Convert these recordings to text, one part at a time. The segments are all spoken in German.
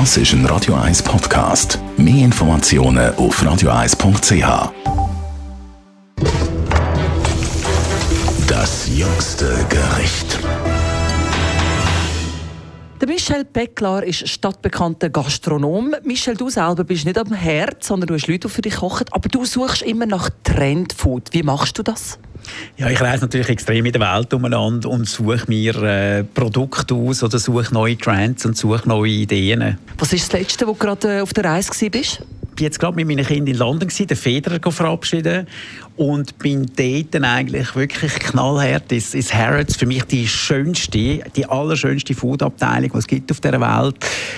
Das ist ein Radio 1 Podcast. Mehr Informationen auf radio1.ch. Das jüngste Gericht. Der Michel Becklar ist stadtbekannter Gastronom. Michel, du selber bist nicht am Herd, sondern du hast Leute, die für dich kochen. Aber du suchst immer nach Trendfood. Wie machst du das? Ja, ich reise natürlich extrem in der Welt umeinander und suche mir äh, Produkte aus oder suche neue Trends und suche neue Ideen. Was ist das Letzte, wo du gerade äh, auf der Reise warst? Ich war jetzt gerade mit meinen Kindern in London, den Federer verabschieden und bin dort dann eigentlich wirklich knallhart ins, ins Harrods. Für mich die schönste, die allerschönste Foodabteilung, die es gibt auf dieser Welt.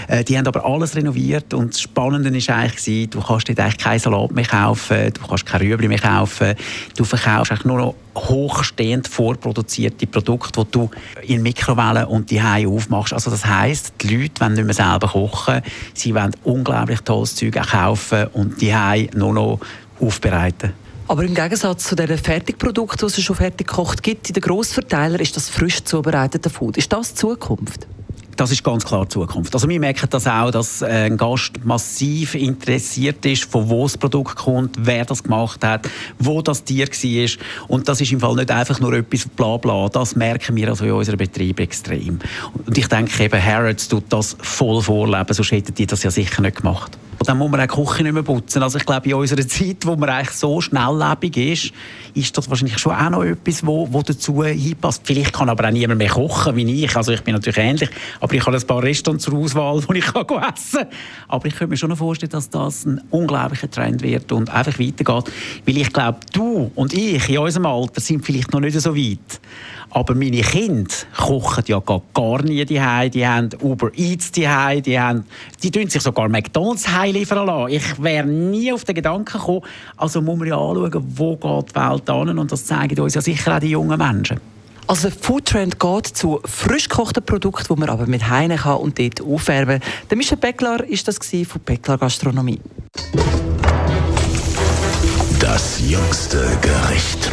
Äh, die haben aber alles renoviert und das Spannende war eigentlich, du kannst dort eigentlich keinen Salat mehr kaufen, du kannst keine Rüebli mehr kaufen, du verkaufst eigentlich nur noch hochstehend vorproduzierte Produkte, die du in Mikrowellen und die aufmachst. Also das heisst, die Leute wollen nicht mehr selber kochen, sie wollen unglaublich tolles Zeug kaufen und die nur noch aufbereiten. Aber im Gegensatz zu den Fertigprodukten, die es schon fertig gekocht gibt, in den Grossverteilern ist das frisch zubereitete Food. Ist das die Zukunft? Das ist ganz klar die Zukunft. Also wir merken das auch, dass äh, ein Gast massiv interessiert ist, von wo das Produkt kommt, wer das gemacht hat, wo das Tier war. Und das ist im Fall nicht einfach nur etwas bla bla. Das merken wir also in unserem Betrieb extrem. Und ich denke eben, Harrods tut das voll vorleben, sonst hätten die das ja sicher nicht gemacht. Und dann muss man auch die Küche nicht mehr putzen. Also ich glaube, in unserer Zeit, wo man eigentlich so schnelllebig ist, ist das wahrscheinlich schon auch noch etwas, wo, wo dazu hinpasst. Vielleicht kann aber auch niemand mehr kochen wie ich. Also ich bin natürlich ähnlich, aber ich habe ein paar Restaurants zur Auswahl, wo ich kann essen kann. Aber ich könnte mir schon vorstellen, dass das ein unglaublicher Trend wird und einfach weitergeht. Weil ich glaube, du und ich in unserem Alter sind vielleicht noch nicht so weit. Aber meine Kinder kochen ja gar, gar nie die Die haben Uber Eats die die haben, die tun sich sogar McDonalds liefern lassen. Ich wäre nie auf den Gedanken gekommen. Also muss man ja anschauen, wo geht die Welt an und das zeigen uns ja sicher auch die jungen Menschen. Also der Foodtrend geht zu frisch gekochten Produkten, die man aber mit Heine kann und dort aufwärmen. Der Michel Beckler war das von Beckler Gastronomie. Das jüngste Gericht.